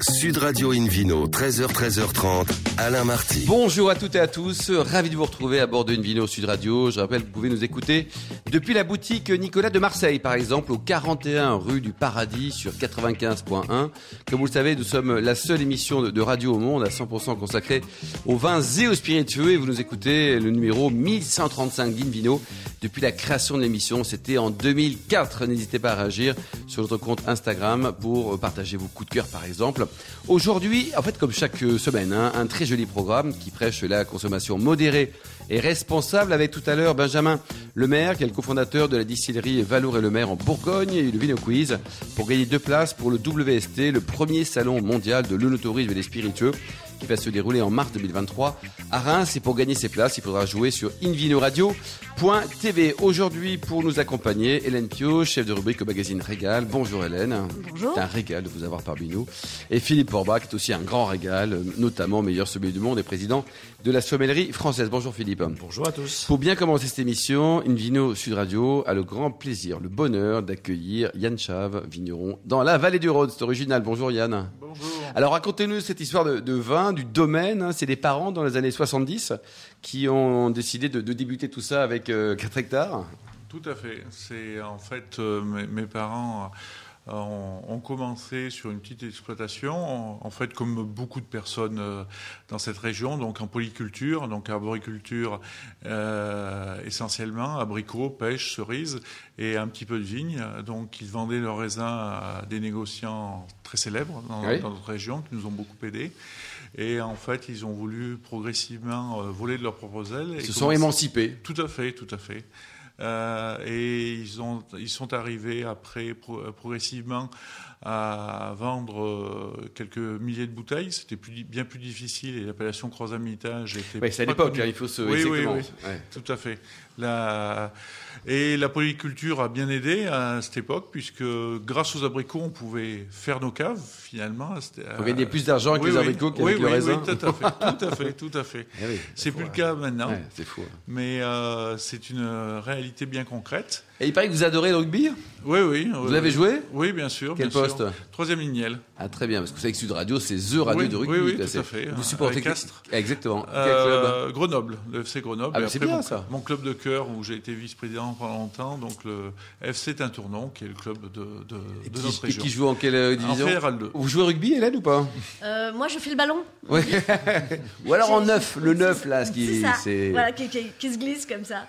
Sud Radio Invino, 13h, 13h30, Alain Marty. Bonjour à toutes et à tous, ravi de vous retrouver à bord de Invino Sud Radio. Je rappelle que vous pouvez nous écouter depuis la boutique Nicolas de Marseille, par exemple, au 41 rue du Paradis sur 95.1. Comme vous le savez, nous sommes la seule émission de radio au monde à 100% consacrée aux vins et aux spiritueux et vous nous écoutez le numéro 1135 d'Invino depuis la création de l'émission. C'était en 2004. N'hésitez pas à réagir sur notre compte Instagram pour partager vos coups de cœur, par exemple. Aujourd'hui, en fait, comme chaque semaine, hein, un très joli programme qui prêche la consommation modérée et responsable avec tout à l'heure Benjamin Lemaire, qui est le cofondateur de la distillerie Valour et Lemaire en Bourgogne et le Vino Quiz pour gagner deux places pour le WST, le premier salon mondial de l'onotourisme et des spiritueux qui va se dérouler en mars 2023 à Reims. Et pour gagner ces places, il faudra jouer sur invinoradio.tv. Aujourd'hui, pour nous accompagner, Hélène Pio, chef de rubrique au magazine Régal. Bonjour Hélène. Bonjour. C'est un régal de vous avoir parmi nous. Et Philippe Forbach, qui est aussi un grand régal, notamment meilleur sommelier du monde et président de la sommellerie française. Bonjour Philippe. Bonjour à tous. Pour bien commencer cette émission, Invino Sud Radio a le grand plaisir, le bonheur d'accueillir Yann Chave, vigneron, dans la vallée du Rhône. C'est original. Bonjour Yann. Bonjour. Alors racontez-nous cette histoire de, de vin, du domaine. hein. C'est des parents dans les années 70 qui ont décidé de, de débuter tout ça avec euh, 4 hectares. Tout à fait. C'est en fait euh, mes, mes parents euh, ont, commencé sur une petite exploitation, en, fait comme beaucoup de personnes euh, dans cette région, donc en polyculture, donc arboriculture euh, essentiellement, abricots, pêche, cerises et un petit peu de vigne. Donc ils vendaient leurs raisins à des négociants très célèbres dans, Oui. dans notre région qui nous ont beaucoup aidés. Et en fait, ils ont voulu progressivement euh, voler de leurs propres ailes. Ils se sont émancipés. Tout à fait, tout à fait. Euh, et ils, ont, ils sont arrivés après pro- progressivement à vendre euh, quelques milliers de bouteilles. C'était plus, bien plus difficile et l'appellation croisamitage était. Ouais, c'est à l'époque, hein, il faut se. Oui, oui, exactement. oui. Ouais. Tout à fait. La... Et la polyculture a bien aidé à cette époque, puisque grâce aux abricots, on pouvait faire nos caves, finalement. Faut gagner plus d'argent avec Oui, les oui. abricots qu'avec Oui, le oui, raisin. Oui, tout à fait, tout à fait, tout à fait. Eh oui, C'est plus le euh, cas maintenant. ouais, c'est fou. hein. Mais euh, c'est une réalité bien concrète. Et il paraît que vous adorez le rugby? Oui, oui. Vous oui, l'avez oui. joué? Oui, bien sûr. Quel bien poste? Troisième lignel. Ah très bien, parce que vous savez que Sud Radio, c'est The Radio Oui, de rugby. oui, oui, tout à fait. Vous Avec supportez Castres. Exactement. Quel club Euh, Grenoble, le FC Grenoble. Ah, Et c'est bien, mon, ça. Mon club de cœur où j'ai été vice-président pendant longtemps, donc le FC Tintournon, qui est le club de, de, Et de qui, notre et région. qui joue en quelle euh, en division Fédéral 2. Vous jouez au rugby, Hélène, ou pas Euh, moi, je fais le ballon. Ouais. Ou alors en neuf, le neuf là, ce qui ça. Voilà, qui, qui- qui se glisse comme ça.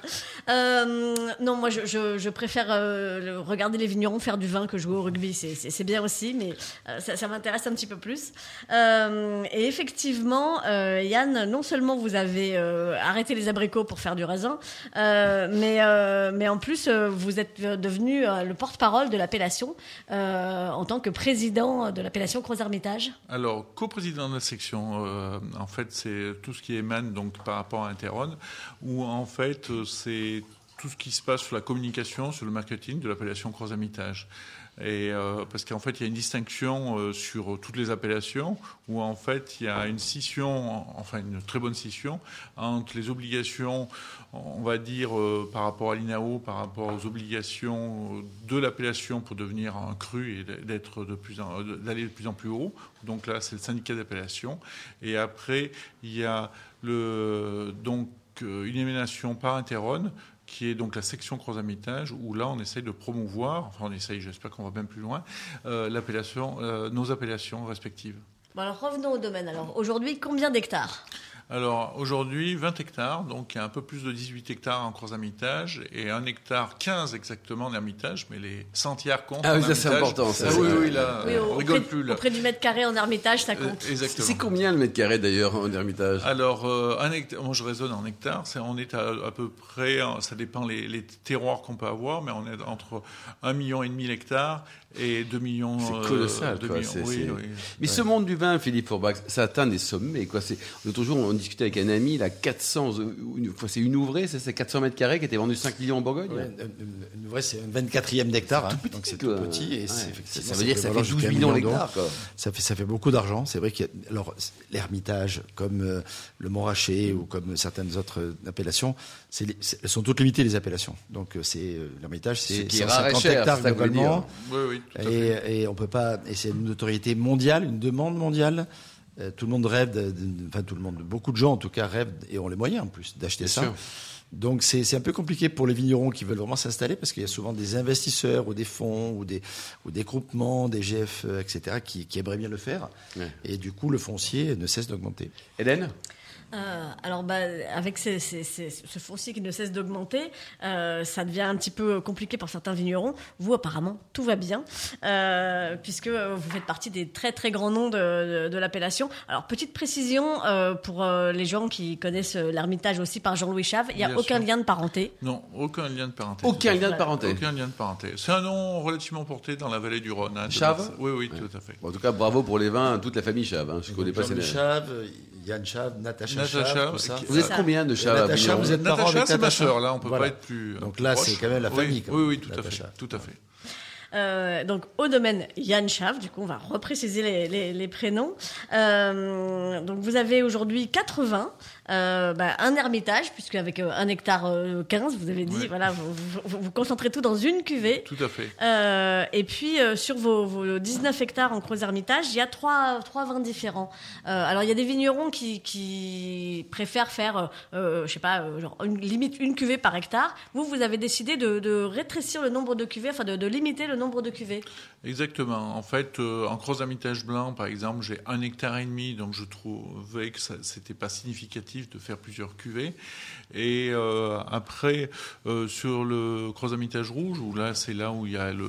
Euh, non, moi, je, je- je préfère euh, regarder les vignerons faire du vin que jouer au rugby. C'est- c'est aussi, mais euh, ça, m'intéresse un petit peu plus. Euh, et effectivement, euh, Yann, non seulement vous avez arrêté les abricots pour faire du raisin, mais, mais en plus, vous êtes devenu le porte-parole de l'appellation en tant que président de l'appellation Croix-Hermitage. Alors, coprésident de la section, en fait, c'est tout ce qui émane donc par rapport à Interon, où en fait, c'est tout ce qui se passe sur la communication, sur le marketing de l'appellation Croisamitage. Et euh, parce qu'en fait, il y a une distinction euh, sur toutes les appellations, où en fait, il y a une scission, enfin une très bonne scission entre les obligations, on va dire euh, par rapport à l'INAO, par rapport aux obligations de l'appellation pour devenir un cru et d'être de plus d'aller de plus en plus haut. Donc là, c'est le syndicat d'appellation. Et après, il y a le donc une émanation par Interon qui est donc la section croisamitage, où là on essaye de promouvoir, enfin on essaye, j'espère qu'on va même plus loin, euh, euh, nos appellations respectives. Bon, alors revenons au domaine. Alors aujourd'hui, combien d'hectares? Alors aujourd'hui, 20 hectares, donc il y a un peu plus de 18 hectares en croisamitage et 1 hectare 15 exactement en ermitage, mais les centières comptent. Ah oui, ça, c'est important, ça, Ah oui, oui, là, Oui, on auprès, rigole plus là. auprès du mètre carré en ermitage, ça Euh, compte. exactement. C'est combien le mètre carré d'ailleurs en ermitage? Alors, euh, un hectare, moi je raisonne en hectares, c'est, on est à, à peu près, hein, ça dépend les, les terroirs qu'on peut avoir, mais on est entre 1,5 million et demi d'hectares et 2 millions. C'est euh, colossal, deux quoi, millions, c'est- oui, c'est- oui. Mais ce monde du vin, Philippe Forbach, ça atteint des sommets. Quoi. C'est, l'autre jour, on on discutait avec un ami, il a 400, euh, une- enfin, c'est une ouvrée, c'est c'est 400 mètres carrés qui était vendu 5 millions en Bourgogne. Ouais, une- vraie, c'est un 24e d'hectare, hein, donc c'est tout petit et Ouais. Ça veut dire que ça fait valoir 12 jusqu'à un millions million d'hectares. Ça fait, ça fait beaucoup d'argent. C'est vrai alors, l'Ermitage, comme euh, le Montrachet ou comme certaines autres euh, appellations, elles sont toutes limitées, les appellations. Donc, euh, c'est, euh, l'Ermitage, Ce c'est qui est rare et 150 cher, hectares que globalement. Oui, oui. Et, et on peut pas, et c'est une autorité mondiale, une demande mondiale. Euh, tout le monde rêve, de- de- enfin tout le monde, beaucoup de gens en tout cas rêvent et ont les moyens en plus d'acheter ça. sûr. Donc c'est un peu compliqué pour les vignerons qui veulent vraiment s'installer parce qu'il y a souvent des investisseurs ou des fonds ou des, ou des groupements, des GF, euh, etc. qui, qui aimeraient bien le faire. Ouais. Et du coup, le foncier ne cesse d'augmenter. Hélène? Euh, alors, bah, avec ces- ces- ces- ce foncier qui ne cesse d'augmenter, euh, ça devient un petit peu compliqué pour certains vignerons. Vous, apparemment, tout va bien, euh, puisque vous faites partie des très très grands noms de, de- de l'appellation. Alors, petite précision euh, pour euh, les gens qui connaissent euh, l'Ermitage aussi par Jean-Louis Chave, il n'y a Bien aucun sûr. lien de parenté. Non, aucun lien de parenté. Aucun lien de parenté. Aucun lien de parenté. C'est un nom relativement porté dans la vallée du Rhône. hein, Chave. Oui, oui, tout à fait. Bon, En tout cas, bravo pour les vins, toute la famille Chave. hein. Je connais pas Chave, Yann Chave, Natacha, Natacha, Chave, tout ça. qui- Vous êtes combien de Chave à Natacha, vous êtes parents Natacha, avec c'est ma Natacha sœur, là, on peut Voilà. pas être plus. Donc là, proche. c'est quand même la Oui, famille, quand Oui, même, oui, tout à fait. Tout à fait. Euh, donc au domaine Yann Chave, du coup on va repréciser les, les- les prénoms. Euh, donc vous avez aujourd'hui 80, euh, bah, un ermitage, puisque avec euh, un hectare euh, 15, vous avez dit, voilà, vous, vous- vous concentrez tout dans une cuvée. Tout à fait. Euh, et puis euh, sur vos, vos 19 hectares en Creuse Hermitage, il y a trois, trois vins différents. Alors il y a des vignerons qui, qui préfèrent faire, je sais pas, genre une, limite une cuvée par hectare. Vous, vous avez décidé de, de rétrécir le nombre de cuvées, enfin de, de limiter le nombre de cuvées. Exactement. En fait, en croix amitage blanc, par exemple, j'ai un hectare et demi, donc je trouvais que ça c'était pas significatif de faire plusieurs cuvées. Et euh, après, euh, sur le croix amitage rouge, où là c'est là où il y a le,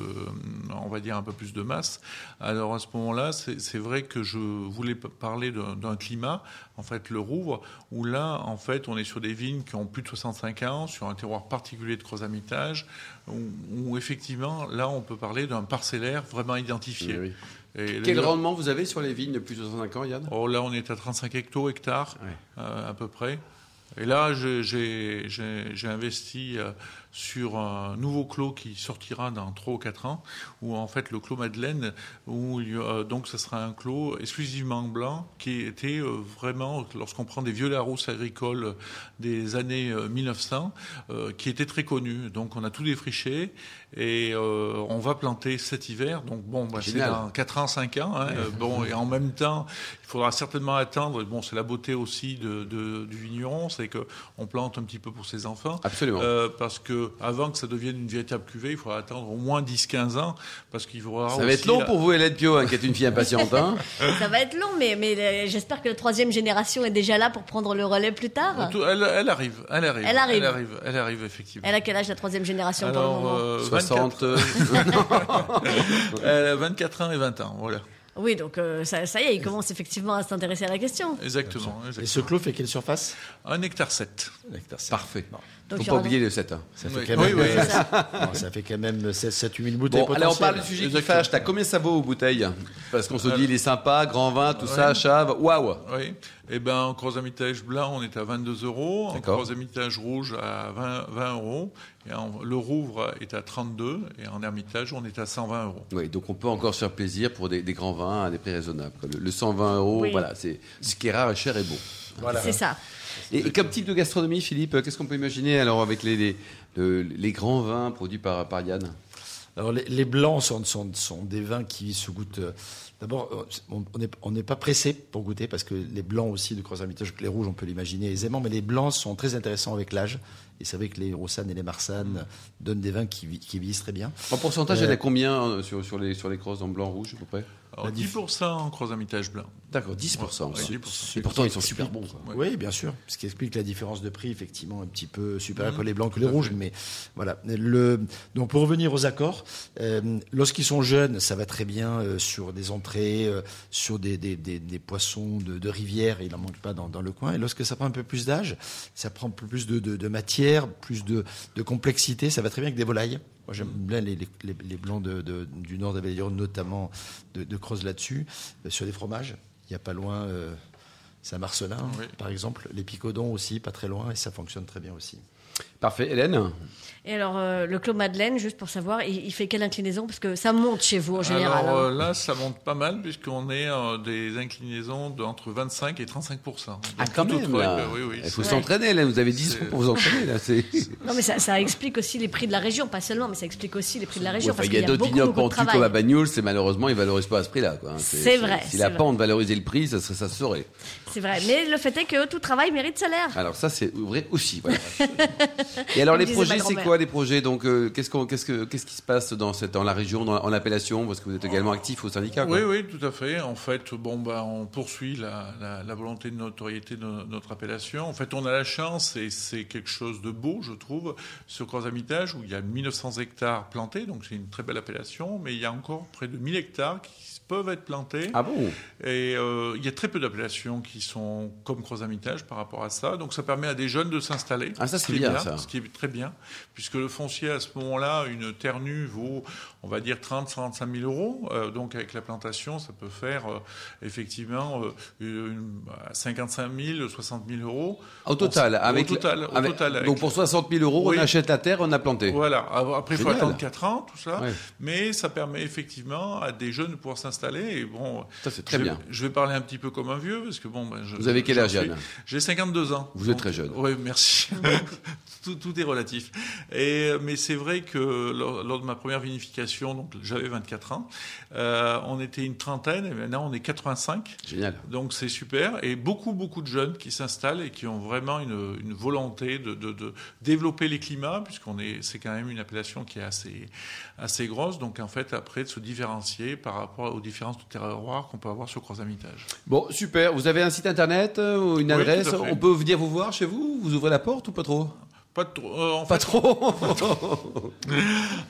on va dire un peu plus de masse. Alors à ce moment-là, c'est vrai que je voulais parler d'un climat, en fait le Rouvre, où là, en fait, on est sur des vignes qui ont plus de 65 ans, sur un terroir particulier de croix-amitage, où, où effectivement, là, on peut parler d'un parcellaire vraiment identifié. Oui, oui. Et Quel rendement vous avez sur les vignes de plus de 65 ans, Yann? Oh, là, on est à 35 hecto hectares, Ouais. euh, à peu près. Et là, j'ai- investi euh, sur un nouveau clos qui sortira dans 3 ou 4 ans, où en fait le clos Madeleine, où il y a- donc ce sera un clos exclusivement blanc, qui était euh, vraiment, lorsqu'on prend des violets à rousse agricoles des années euh, 1900, euh, qui était très connu. Donc on a tout défriché et euh, on va planter cet hiver. Donc bon, bah, c'est dans 4 ans, 5 ans. hein. Bon, et en même temps, il faudra certainement attendre. Bon, c'est la beauté aussi de, de- du vigneron, c'est que on plante un petit peu pour ses enfants. Absolument. Euh, parce que avant que ça devienne une véritable cuvée, il faudra attendre au moins 10-15 ans, parce qu'il faudra. Ça va être long la- pour vous, Hélène Pio, hein, qui est une fille impatiente. Hein Ça va être long, mais, mais euh, j'espère que la troisième génération est déjà là pour prendre le relais plus tard. Elle, elle arrive, elle arrive, Elle arrive. elle arrive, elle arrive effectivement. Elle a quel âge la troisième génération pour le Alors, moment? euh, 60. 24, euh, elle a 24 ans et 20 ans, voilà. Oui, donc euh, ça, ça y est, il commence effectivement à s'intéresser à la question. Exactement. Et ce clos fait quelle surface? Un hectare 7. Un hectare, c'est- Parfait. Bon. Donc, Faut il pas oublier le 7. hein. Ça fait Oui. quand même, Oui, euh, ça. bon, ça fait quand même 7-8 000 bouteilles Bon, allez, on parle du sujet qui fâche. T'as combien ça vaut aux bouteilles? Parce qu'on se dit, il est sympa, grand vin, tout ça, chave. Waouh Oui. Eh ben, en croisamitage blanc, on est à 22 euros. En croisamitage rouge, à 20, 20 euros. Et en- le Rouvre est à 32. Et en ermitage, on est à 120 euros. Oui, donc on peut encore se faire plaisir pour des, des grands vins à des prix raisonnables. Le, le 120 euros, Oui. voilà, c'est ce qui est rare et cher et beau. Voilà. C'est ça. Et, et comme type de gastronomie, Philippe, qu'est-ce qu'on peut imaginer alors avec les, les, le- les grands vins produits par, par Yann? Alors les, les blancs sont, sont, sont des vins qui se goûtent. euh, D'abord, euh, on n'est pas pressé pour goûter parce que les blancs aussi de Croix-Hermitage, les rouges, on peut l'imaginer aisément, mais les blancs sont très intéressants avec l'âge. Et c'est vrai que les Roussanne et les Marsanne donnent des vins qui, qui vieillissent très bien. En pourcentage, Euh, en a combien euh, sur, sur, les, sur les crosses en blanc rouge à peu près? Alors, La diff- 10% en croisamitage blanc. D'accord, 10%. Ouais, quoi. 10%. Et pourtant, ils sont super bons. quoi. Ouais. Oui, bien sûr. Ce qui explique la différence de prix, effectivement, un petit peu supérieure Mhm, pour les blancs que les rouges. fait. Mais voilà. Le, donc, pour revenir aux accords, euh, lorsqu'ils sont jeunes, ça va très bien euh, sur des entrées, euh, sur des, des, des, des poissons de, de rivière. Il n'en manque pas dans, dans le coin. Et lorsque ça prend un peu plus d'âge, ça prend un peu plus de, de, de matière, plus de, de complexité. Ça va très bien avec des volailles. Moi, j'aime bien les, les, les- les blancs de, de- du nord Rhône, notamment de, de Creuse là-dessus, euh, sur des fromages. Il n'y a pas loin. euh, C'est à Marcelin, Oui. par exemple. Les Picodons aussi, pas très loin, et ça fonctionne très bien aussi. Parfait. Hélène Et alors, euh, le Clos Madeleine, juste pour savoir, il, il fait quelle inclinaison? Parce que ça monte chez vous en général. Alors hein. euh, là, ça monte pas mal puisqu'on est euh, des inclinaisons d'entre 25 et 35% Ah, quand tout même, autre- là. ouais, oui, oui, Il faut s'entraîner, Hélène. Vous avez 10 c'est- jours pour vous entraîner, là. C'est... Non, mais ça, ça explique aussi les prix de la région, pas seulement, mais ça explique aussi les prix de la région. Ouais, parce il y a qu'il y a d'autres vignobles pentus comme à. Bagnoul, c'est malheureusement, ils valorisent pas à ce prix-là. quoi. C'est vrai, Si la pente valorisait le prix, ça, serait- ça se saurait. C'est vrai. Mais le fait est que tout travail mérite salaire. Alors ça, c'est vrai aussi. Voilà. Et alors les projets, c'est quoi les projets Donc euh, qu'est-ce, qu'on, qu'est-ce, que, qu'est-ce qui se passe dans, cette, dans la région, dans, en appellation Parce que vous êtes également actif au syndicat. quoi. Oui, oui, tout à fait. En fait, bon, bah, on poursuit la, la, la volonté de notoriété de no- notre appellation. En fait, on a la chance, et c'est quelque chose de beau, je trouve, sur Croix-Amitage, où il y a 1900 hectares plantés, donc c'est une très belle appellation, mais il y a encore près de 1000 hectares qui peuvent être plantés. Ah bon? Et euh, il y a très peu d'appellations qui sont comme Croix-Amitage par rapport à ça. Donc ça permet à des jeunes de s'installer. Ah, ça, ce c'est bien, ça. Ce qui est très bien, puisque le foncier à ce moment-là, une terre nue vaut, on va dire, 30-35 000 euros. Euh, donc avec la plantation, ça peut faire euh, effectivement euh, une, bah, 55 000, 60 000 euros. Au total, avec, total, au total, avec- donc pour 60 000 euros, Oui. on achète la terre, on a planté. Voilà. Après, il faut attendre 4 ans, tout ça. Mais ça permet effectivement à des jeunes de pouvoir s'installer. Et bon, Ça, c'est très je, bien. Je vais parler un petit peu comme un vieux, parce que bon, ben, je- Vous avez quel âge, J'ai 52 ans. Vous êtes très jeune. Oui, merci. tout, tout est relatif. Et, mais c'est vrai que lors, lors de ma première vinification, donc j'avais 24 ans, euh, on était une trentaine, et maintenant on est 85. Génial. Donc c'est super. Et beaucoup, beaucoup de jeunes qui s'installent et qui ont vraiment une, une volonté de, de- de développer les climats, puisqu'on est, c'est quand même une appellation qui est assez, assez grosse. Donc en fait, après, de se différencier par rapport aux différences de terroirs qu'on peut avoir sur Croix-Amitage. Bon, super. Vous avez un site internet euh, ou une Oui, adresse? On peut venir vous voir chez vous? Vous ouvrez la porte ou pas trop? Pas trop. euh, en Pas fait, trop.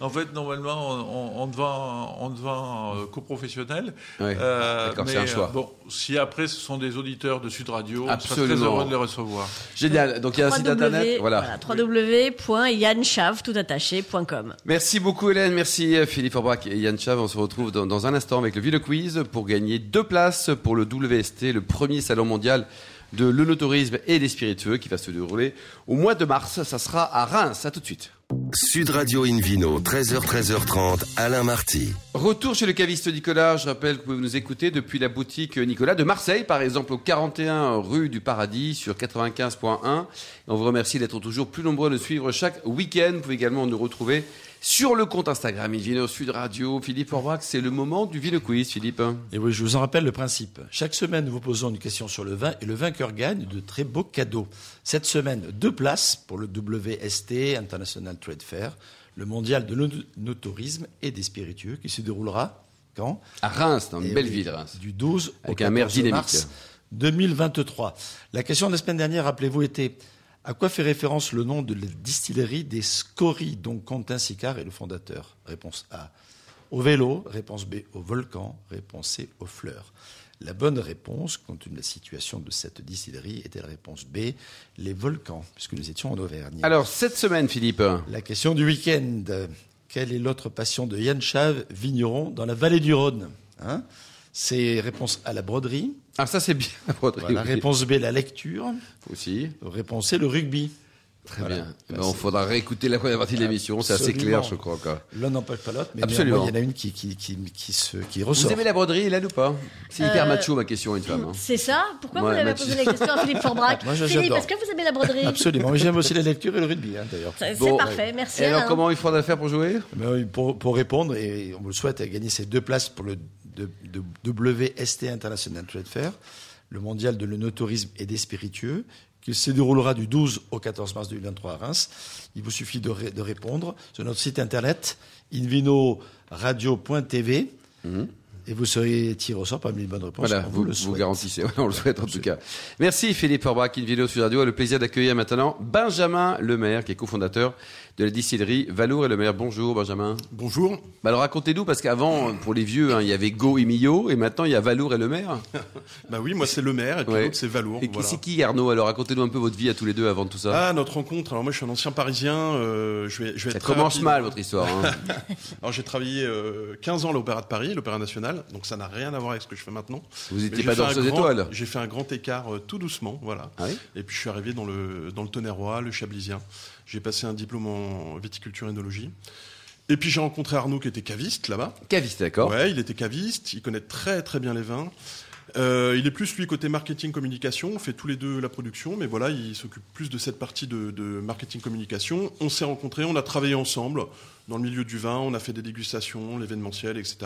En fait, normalement, on, on, devant euh, coprofessionnel. Ouais, Euh, c'est un choix. euh, Bon, si après ce sont des auditeurs de Sud Radio, on sera très Absolument. heureux de les recevoir. Génial. Donc il y a un site internet. Voilà. www.yanchav.com. Merci beaucoup Hélène, merci Philippe Orbach et Yann Chav. On se retrouve dans, dans un instant avec le Ville Quiz pour gagner deux places pour le WST, le premier salon mondial de l'onotourisme et des spiritueux qui va se dérouler au mois de mars. Ça sera à Reims. À tout de suite. Sud Radio Invino, 13h, 13h30, Alain Marty. Retour chez le caviste Nicolas. Je rappelle que vous pouvez nous écouter depuis la boutique Nicolas de Marseille, par exemple au 41 rue du Paradis sur 95.1. Et on vous remercie d'être toujours plus nombreux de suivre chaque week-end. Vous pouvez également nous retrouver sur le compte Instagram Invino Sud Radio. Philippe Orbach, c'est le moment du Vino Quiz, Philippe. Et oui, je vous en rappelle le principe. Chaque semaine, nous vous posons une question sur le vin et le vainqueur gagne de très beaux cadeaux. Cette semaine, deux places pour le WST, International Trade Fair, le mondial de l'onotourisme et des spiritueux, qui se déroulera quand À Reims, dans une Eh belle oui, ville, Reims. Du 12 Avec au un maire 14 dynamique. mars 2023. La question de la semaine dernière, rappelez-vous, était à quoi fait référence le nom de la distillerie des Scories, dont Quentin Sicard est le fondateur? Réponse A. Au vélo. Réponse B. Au volcan. Réponse C. Aux fleurs. La bonne réponse, compte tenu de la situation de cette distillerie, était la réponse B, les volcans, puisque nous étions en Auvergne. Alors, cette semaine, Philippe. La question du week-end. Quelle est l'autre passion de Yann Chave, vigneron, dans la vallée du Rhône hein? C'est réponse A, la broderie. Ah, ça, c'est bien, la broderie. Voilà, oui. réponse B, la lecture. Aussi. Réponse C, le rugby. Très Voilà. bien. Eh ben, on faudra réécouter la première partie de l'émission. C'est assez clair, je crois. L'un n'empêche pas l'autre, mais Absolument. il y en a une qui, qui, qui, qui, se, qui Vous ressort. aimez la broderie, Hélène, ou pas? C'est hyper Euh, macho, ma question, à une femme. hein. C'est ça? Pourquoi Ouais, vous avez Mathieu. posé la question à Philippe Forbrac Moi, je- Philippe, est-ce que vous aimez la broderie? Absolument. J'aime aussi la lecture et le rugby, hein, d'ailleurs. C'est Bon, parfait, merci. Et alors, Alain. comment il faudra faire pour jouer? Mais oui, pour, pour répondre, et on vous le souhaite, gagner ces deux places pour le de, de WST International Trade Fair, le mondial de l'onotourisme et des spiritueux, qui se déroulera du 12 au 14 mars 2023 à Reims. Il vous suffit de, ré- de répondre sur notre site internet invinoradio.tv et vous serez tiré au sort parmi les bonnes réponses. Voilà, on vous, le vous garantissez. On le souhaite en tout cas. Merci Philippe Orbach, une vidéo sur Radio a le plaisir d'accueillir maintenant Benjamin Lemaire, qui est cofondateur de la distillerie Valour et Lemaire. Bonjour Benjamin. Bonjour. Bah alors racontez-nous, parce qu'avant, pour les vieux, hein, il y avait Go et Millot, et maintenant il y a Valour et Lemaire. Bah oui, moi c'est le maire et puis Ouais. l'autre c'est Valour. Et qui voilà. c'est qui Arnaud Alors? Racontez-nous un peu votre vie à tous les deux avant tout ça. Ah, notre rencontre. Alors moi je suis un ancien parisien. euh, je vais, je vais ça commence rapide. mal votre histoire. hein. Alors j'ai travaillé euh, 15 ans à l'Opéra de Paris, l'Opéra National. Donc ça n'a rien à voir avec ce que je fais maintenant. Vous n'étiez pas fait un danseuse grand- étoile J'ai fait un grand écart euh, tout doucement, voilà. Ah oui Et puis je suis arrivé dans le, dans le Tonnerrois, le Chablisien. J'ai passé un diplôme en viticulture et œnologie. Et puis j'ai rencontré Arnaud qui était caviste là-bas. Caviste, d'accord. Ouais, il était caviste, il connaît très très bien les vins. Euh, il est plus lui côté marketing communication, on fait tous les deux la production, mais voilà, il s'occupe plus de cette partie de, de marketing communication. On s'est rencontrés, on a travaillé ensemble dans le milieu du vin, on a fait des dégustations, l'événementiel, etc.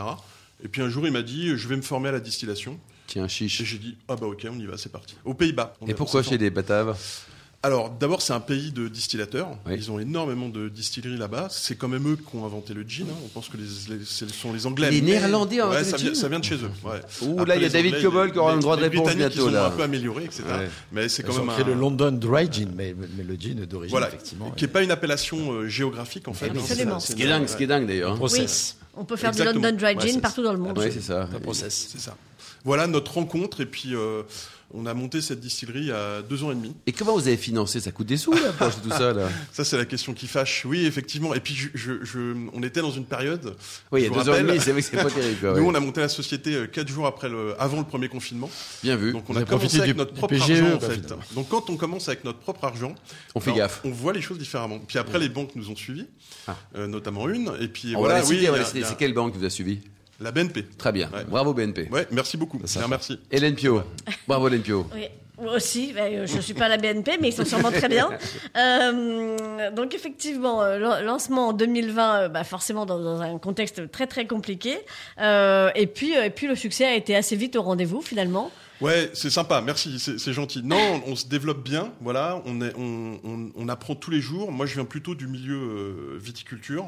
Et puis un jour, il m'a dit, je vais me former à la distillation. Tiens, Et chiche. j'ai dit, ah bah ok, on y va, c'est parti. Aux Pays-Bas. Et pourquoi chez les Bataves? Alors, d'abord, c'est un pays de distillateurs. Oui. Ils ont énormément de distilleries là-bas. C'est quand même eux qui ont inventé le gin. hein. On pense que les, les- ce sont les Anglais. Les Néerlandais ont ouais, ça le vient, gin ça vient de chez eux. Ouais. Ouh, là, il y a David Cobol qui aura un droit de réponse bientôt, Ils ont là. un peu amélioré, etc. Ouais. Mais c'est quand Ils même un- le London Dry Gin, mais, mais le gin d'origine, Voilà, effectivement. qui n'est pas une appellation euh, géographique en fait. hein. absolument. C'est- Ce qui est dingue, ce qui est dingue d'ailleurs. hein. Process. On peut faire Exactement. du London Dry Gin partout dans le monde. Ouais, c'est ça. Un process. C'est ça. Voilà notre rencontre et puis euh, on a monté cette distillerie il y a deux ans et demi. Et comment vous avez financé? Ça coûte des sous, là, pour tout ça, là Ça c'est la question qui fâche. Oui effectivement. Et puis je, je- je- on était dans une période. Oui, il y a deux ans et demi, c'est vrai que c'est pas terrible. quoi, Nous, ouais. on a monté la société euh, quatre jours après le, avant le premier confinement. Bien vu. Donc, on Vous a commencé avec notre propre PGE, argent, en quoi, fait. Donc, quand on commence avec notre propre argent, On fait alors, gaffe. On voit les choses différemment. Puis après, les banques nous ont suivis, Ah. euh, notamment une. Et puis On voilà, oui, C'est quelle banque qui vous a suivi? La BNP. Très bien. Ouais. Bravo, BNP. Ouais, merci beaucoup. Ça Bien, fait. merci. Hélène Pio. Bravo, Hélène Pio. Oui, moi aussi, ben, euh, je ne suis pas à la BNP, mais ils sont sûrement très bien. Euh, donc effectivement, euh, lan- lancement en 2020, euh, bah, forcément dans, dans un contexte très très compliqué. Euh, et, puis, et puis le succès a été assez vite au rendez-vous finalement. Ouais, c'est sympa, merci, c'est gentil. Non, on se développe bien, voilà, on, est, on, on, on apprend tous les jours. Moi, je viens plutôt du milieu euh, viticulture,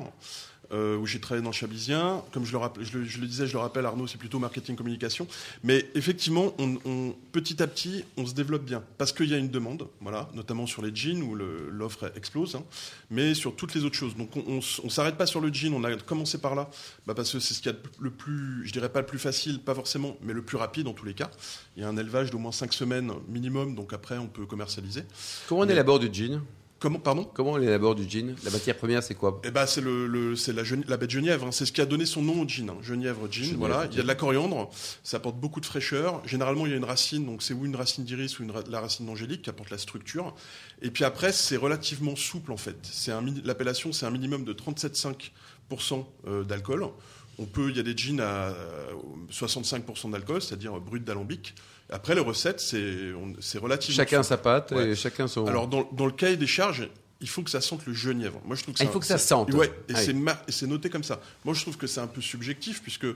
euh, où j'ai travaillé dans le Chablisien. Comme je le, je, le, je le disais, je le rappelle, Arnaud, c'est plutôt marketing communication. Mais effectivement, on, on- petit à petit, on se développe bien, parce qu'il y a une demande, voilà, notamment sur les jeans, où l'offre explose, hein, mais sur toutes les autres choses. Donc, on, on s'arrête pas sur le jean, on a commencé par là, bah, parce que c'est ce qu'il y a de le plus, je dirais pas le plus facile, pas forcément, mais le plus rapide en tous les cas. Il y a un élevage d'au moins 5 semaines minimum, donc après on peut commercialiser. Comment on élabore du gin Comment, pardon Comment on élabore du gin? La matière première, c'est quoi? Eh ben, c'est le, le- c'est la, la baie de Genièvre, hein. c'est ce qui a donné son nom au gin, hein. Genièvre gin. Genièvre voilà, gin. il y a de la coriandre, ça apporte beaucoup de fraîcheur. Généralement, il y a une racine, donc c'est ou une racine d'iris ou une la racine d'angélique qui apporte la structure. Et puis après, c'est relativement souple en fait. C'est un l'appellation, c'est un minimum de 37,5% euh, d'alcool. On peut, il y a des gins à euh, 65% d'alcool, c'est-à-dire brut d'alambic. Après, les recettes, c'est relativement Chacun sa pâte Ouais. et chacun son. Alors, dans, dans le cahier des charges, il faut que ça sente le genièvre. Moi, je trouve que Ah, il faut que ça sente. Ouais, Ah c'est et c'est noté comme ça. Moi, je trouve que c'est un peu subjectif puisque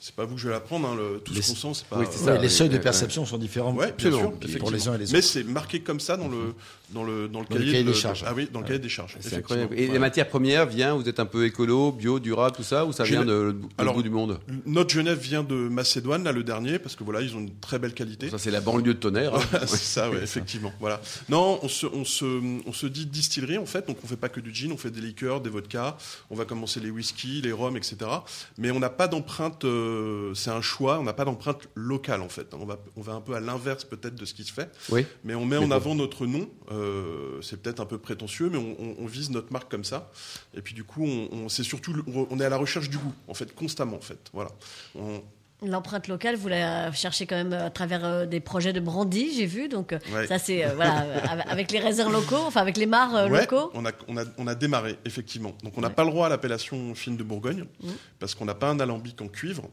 c'est pas vous que je vais l'apprendre. Hein, le, tout Les- ce qu'on sent, c'est pas. Oui, c'est Ouais, ça, les seuils de ouais, perception sont différents Ouais, bien absolument, sûr, pour les uns et les Mais autres. c'est marqué comme ça dans le dans le dans le Dans le cahier, cahier de- des charges. Ah oui, dans le cahier des charges. C'est effectivement. incroyable. Et Ouais. les matières premières, vient, vous êtes un peu écolo, bio, durable, tout ça, ou ça vient de, de Alors- bout du monde Notre Genève vient de Macédoine, là, le dernier, parce que voilà, ils ont une très belle qualité. Ça, c'est la banlieue de tonnerre. hein. C'est ça, effectivement. Voilà. Non, on se, on, se, on se dit distillerie, en fait. Donc, on fait pas que du gin, on fait des liqueurs, des vodkas. On va commencer les whisky, les rhums, etc. Mais on n'a pas d'empreinte, euh, c'est un choix, on n'a pas d'empreinte locale, en fait. On va, on va un peu à l'inverse, peut-être, de ce qui se fait. Oui. Mais on met Mais en bon. avant notre nom. Euh, c'est peut-être un peu prétentieux, mais on, on- on vise notre marque comme ça. Et puis, du coup, on, c'est surtout, on est à la recherche du goût, en fait, constamment, en fait. Voilà. On- L'empreinte locale, vous la cherchez quand même à travers euh, des projets de brandy, j'ai vu. Donc euh, Ouais. ça, c'est euh, voilà, euh, avec les raisins locaux, enfin avec les mares euh, Ouais, locaux. on a, on, a, on a démarré, effectivement. Donc on n'a Ouais. pas le droit à l'appellation fine de Bourgogne, Mhm. parce qu'on n'a pas un alambic en cuivre.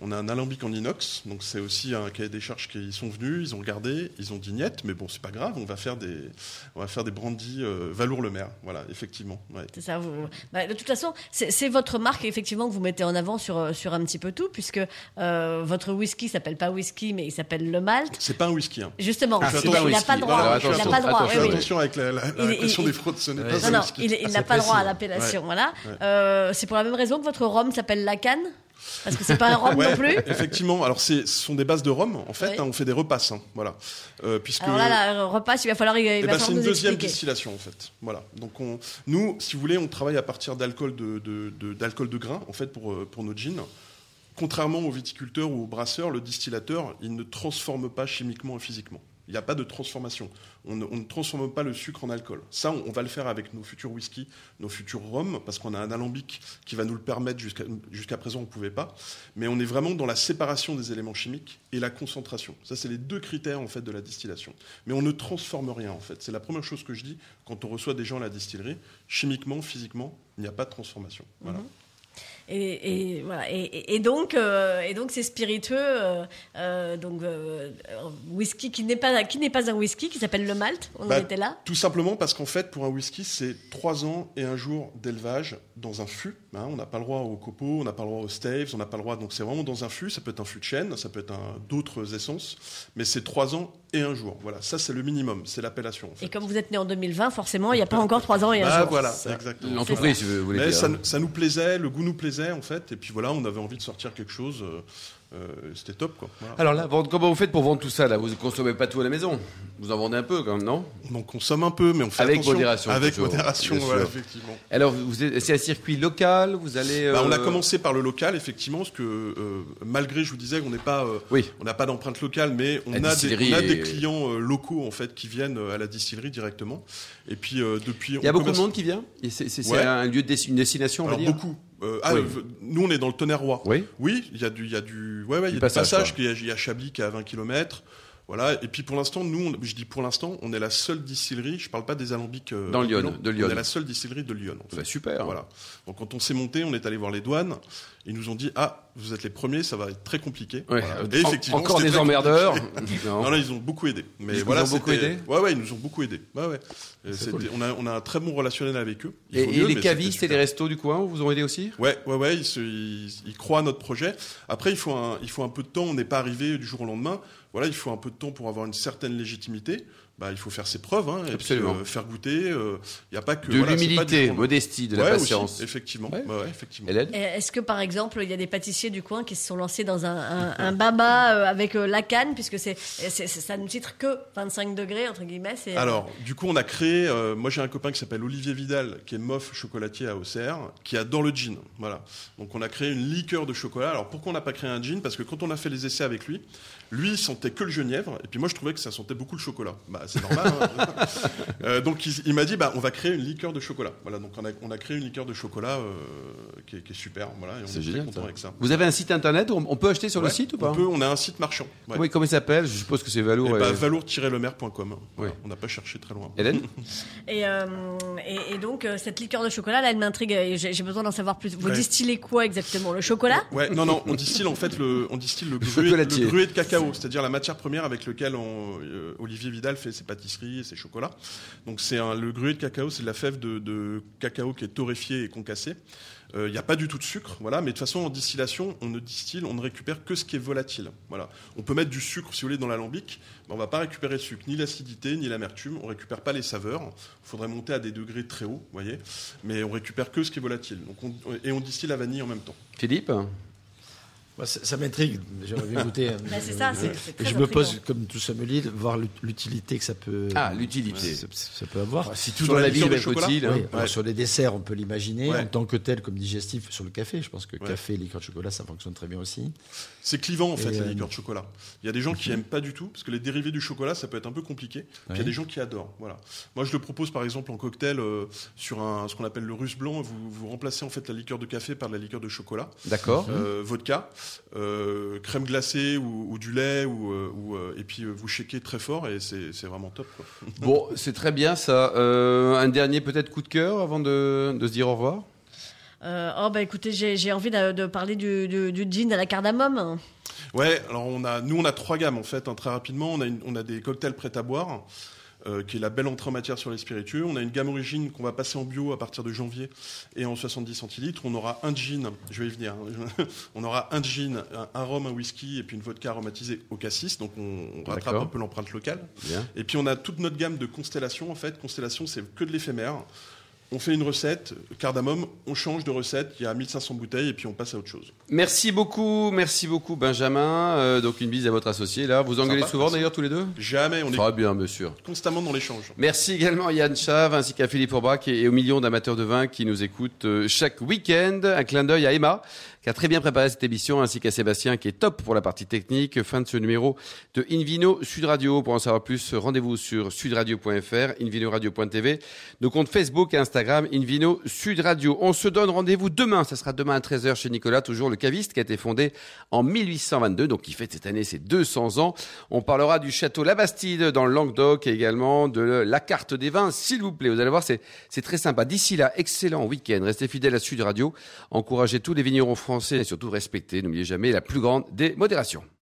On a un alambic en inox, donc c'est aussi un cahier des charges qui sont venus, ils ont regardé, ils ont dit niet, mais bon, c'est pas grave, on va faire des, on va faire des brandis euh, Valour-le-Maire. Voilà, effectivement. ouais. C'est ça. Vous... bah, de toute façon, c'est votre marque effectivement que vous mettez en avant sur euh, sur un petit peu tout, puisque euh, votre whisky s'appelle pas whisky, mais il s'appelle le malt. C'est pas un whisky. Hein. Justement, Ah, il c'est pas un il n'a whisky. pas le droit. Alors, il n'a attention, pas le droit. attention, oui, Fais oui. attention avec la, la, la Il- question il- des fraudes, ce n'est pas Non, un non, whisky. il Ah, n'a c'est pas le droit à l'appellation. Ouais. Voilà. Ouais. Euh, c'est pour la même raison que votre rhum s'appelle la canne, parce que c'est pas un rhum Ouais, non plus. effectivement. Alors, ce sont des bases de rhum, en fait. Hein, on fait des repasses. hein, voilà. Euh, puisque... Alors là, la repasse, il va falloir, il va Eh ben, c'est une deuxième expliquer. distillation en fait. Voilà. Donc on, nous, si vous voulez, on travaille à partir d'alcool de, de, de- d'alcool de grain en fait pour, euh, pour nos gins. Contrairement aux viticulteurs ou aux brasseurs, le distillateur, il ne transforme pas chimiquement et physiquement. Il n'y a pas de transformation. On ne, transforme pas le sucre en alcool. Ça, on, va le faire avec nos futurs whisky, nos futurs rhums, parce qu'on a un alambic qui va nous le permettre. Jusqu'à présent, on ne pouvait pas. Mais on est vraiment dans la séparation des éléments chimiques et la concentration. Ça, c'est les deux critères en fait de la distillation. Mais on ne transforme rien en fait. C'est la première chose que je dis quand on reçoit des gens à la distillerie. Chimiquement, physiquement, il n'y a pas de transformation. Voilà. Et, et voilà. Et, donc, euh, et donc, c'est spiritueux. euh, euh, donc, euh, whisky qui n'est pas qui n'est pas un whisky, qui s'appelle le malt. On en Bah, était là. Tout simplement parce qu'en fait, pour un whisky, c'est trois ans et un jour d'élevage dans un fût. hein. on n'a pas le droit au copeaux, on n'a pas le droit aux staves, on n'a pas le droit. Donc c'est vraiment dans un fût. Ça peut être un fût de chêne, ça peut être d'autres essences, mais c'est trois ans et un jour. Voilà, ça c'est le minimum, c'est l'appellation. En fait. Et comme vous êtes né en 2020, forcément, il n'y a pas encore trois ans et un Ah jour. voilà, exactement. L'entreprise, si vous voulez Mais dire. ça, ça nous plaisait, le goût nous plaisait en fait, et puis voilà, on avait envie de sortir quelque chose. Euh, C'était top quoi. Voilà. Alors là, comment vous faites pour vendre tout ça là? Vous ne consommez pas tout à la maison Vous en vendez un peu quand même, non? On en consomme un peu, mais on fait Avec attention. modération, Avec toujours, modération, voilà, effectivement. Alors, vous êtes- c'est un circuit local Vous allez. Bah, on a euh, commencé par le local, effectivement, parce que euh, malgré, je vous disais, qu'on n'est pas, Oui. on n'a pas d'empreinte locale, mais on La a, des, distillerie on a est- des clients locaux en fait qui viennent à la distillerie directement. Et puis depuis, Il y a beaucoup de monde qui vient? C'est Ouais. un lieu de une destination, on va Alors dire? beaucoup. Ah, Oui. nous, on est dans le tonnerre roi. Oui. Oui, il y a du, il y a du, ouais, ouais, il y a Du passage, passage. Il y a, il y a Chablis qui est à 20 km. Voilà. Et puis pour l'instant, nous, on- je dis pour l'instant, on est la seule distillerie. Je parle pas des alambics euh, Dans Lyon, de Lyon. On est la seule distillerie de Lyon. en fait. Bah, Super. Voilà. Donc quand on s'est monté, on est allé voir les douanes. Ils nous ont dit ah vous êtes les premiers, ça va être très compliqué. Ouais. Voilà. Et en- effectivement, encore des emmerdeurs. Non. Non, là, ils ont beaucoup aidé. Mais Ils voilà, ont beaucoup aidé Ouais, ouais, ils nous ont beaucoup aidé. Ouais, ouais. On, a, on a un très bon relationnel avec eux. Et, faut et mieux, les cavistes et les restos du coin vous ont aidé aussi? Ouais, ouais, ouais, ils, se- ils- ils croient à notre projet. Après, il faut un, il faut un peu de temps. On n'est pas arrivé du jour au lendemain. Voilà, il faut un peu de temps pour avoir une certaine légitimité. Bah, il faut faire ses preuves, hein, et puis, euh, faire goûter. euh, Il n'y a pas que De voilà, l'humilité, modestie, de la Ouais, aussi, patience. effectivement. Ouais. Ouais, ouais, effectivement. Est-ce que par exemple il y a des pâtissiers du coin qui se sont lancés dans un, un, un baba euh, avec euh, la canne puisque c'est, c'est- c'est- ça ne titre que 25 degrés entre guillemets c'est, euh, Alors, du coup, on a créé. euh, moi, j'ai un copain qui s'appelle Olivier Vidal, qui est mof chocolatier à Auxerre, qui adore le gin. Voilà. Donc, on a créé une liqueur de chocolat. Alors, pourquoi on n'a pas créé un gin? Parce que quand on a fait les essais avec lui, lui, il sentait que le genièvre, et puis moi, je trouvais que ça sentait beaucoup le chocolat. Bah, c'est normal. hein. Euh, donc, il, il m'a dit, bah, on va créer une liqueur de chocolat. Voilà. Donc, on a, on a créé une liqueur de chocolat euh, qui, est, qui est super. Voilà. Et on C'est est génial, très content ça. avec ça. Vous avez un site internet On on peut acheter sur le site ou pas on, peut, on a un site marchand. Ouais. Comment, comment il s'appelle? Je suppose que c'est Valour. Eh bah, et- valour-lemer.com. Voilà. Ouais. On n'a pas cherché très loin. Hélène et, euh, et, et donc cette liqueur de chocolat là elle m'intrigue j'ai, j'ai besoin d'en savoir plus vous Ouais. distillez quoi exactement? Le chocolat? Ouais, non, non, on distille en fait le, on distille le gruet, chocolatier. le gruet de cacao, c'est-à-dire la matière première avec on- euh, Olivier Vidal fait ses pâtisseries et ses chocolats. Donc c'est le gruet de cacao, c'est de la fève de, cacao qui est torréfiée et concassée. Euh, Il n'y a pas du tout de sucre, voilà, mais de toute façon en distillation, on ne distille, on ne récupère que ce qui est volatile. Voilà. On peut mettre du sucre si vous voulez dans l'alambic, mais on va pas récupérer le sucre, ni l'acidité, ni l'amertume, on récupère pas les saveurs. Il faudrait monter à des degrés très hauts, voyez, mais on récupère que ce qui est volatile. Donc on- et on distille la vanille en même temps. Philippe? Moi, ça ça m'intrigue. J'aimerais bien goûter. Bah, c'est ça, c'est- c'est Et très je me pose, comme tout sommelier, de voir l'ut- l'utilité que ça peut. Ah, l'utilité. ça, ça peut avoir. Si tout Sur dans la vie chocolat utile. hein. Oui, alors Ouais. sur les desserts, on peut l'imaginer. Ouais. En tant que tel, comme digestif sur le café, je pense que Ouais. café liqueur de chocolat, ça fonctionne très bien aussi. C'est clivant en fait Et, la euh, liqueur de chocolat. Il y a des gens qui aiment pas du tout parce que les dérivés du chocolat ça peut être un peu compliqué. Puis il y a des gens qui adorent. Voilà. Moi je le propose par exemple en cocktail euh, sur un ce qu'on appelle le russe blanc. Vous, vous remplacez en fait la liqueur de café par la liqueur de chocolat, D'accord. euh, vodka, euh, crème glacée ou, ou du lait ou, euh, ou, euh, et puis vous shakez très fort et c'est vraiment top. Quoi. Bon, c'est très bien ça. Euh, un dernier peut-être coup de cœur avant de, de se dire au revoir? Euh, oh bah écoutez j'ai, j'ai envie de, de parler du, du, du gin à la cardamome Ouais, alors on a, nous on a trois gammes en fait, hein, très rapidement. On a, une- on a des cocktails prêts à boire, euh, qui est la belle entrée en matière sur les spiritueux. On a une gamme origine qu'on va passer en bio à partir de janvier et en 70 centilitres. On aura un gin, je vais y venir, hein. on aura un gin, un, un rhum, un whisky et puis une vodka aromatisée au cassis. Donc on, on rattrape un peu l'empreinte locale. Bien. Et puis on a toute notre gamme de constellations. En fait, constellation, c'est que de l'éphémère. On fait une recette, cardamome, on change de recette, il y a 1500 bouteilles et puis on passe à autre chose. Merci beaucoup, merci beaucoup Benjamin. Euh, donc une bise à votre associé là. Vous engueulez Sympa, souvent d'ailleurs tous les deux? Jamais, on est bien, monsieur. constamment dans l'échange. Merci également à Yann Chave ainsi qu'à Philippe Aubrac et, et aux millions d'amateurs de vin qui nous écoutent euh, chaque week-end. Un clin d'œil à Emma qui a très bien préparé cette émission, ainsi qu'à Sébastien qui est top pour la partie technique. Fin de ce numéro de Invino Sud Radio. Pour en savoir plus, rendez-vous sur sudradio.fr, invinoradio.tv, nos comptes Facebook et Instagram, Invino Sud Radio. On se donne rendez-vous demain. Ça sera demain à 13h chez Nicolas, toujours le caviste qui a été fondé en 1822, donc qui fête cette année ses 200 ans. On parlera du château La Bastide dans le Languedoc et également de la carte des vins, s'il vous plaît. Vous allez voir, c'est très sympa. D'ici là, excellent week-end. Restez fidèles à Sud Radio. Encouragez tous les vignerons français et surtout respectez, n'oubliez jamais, la plus grande des modérations.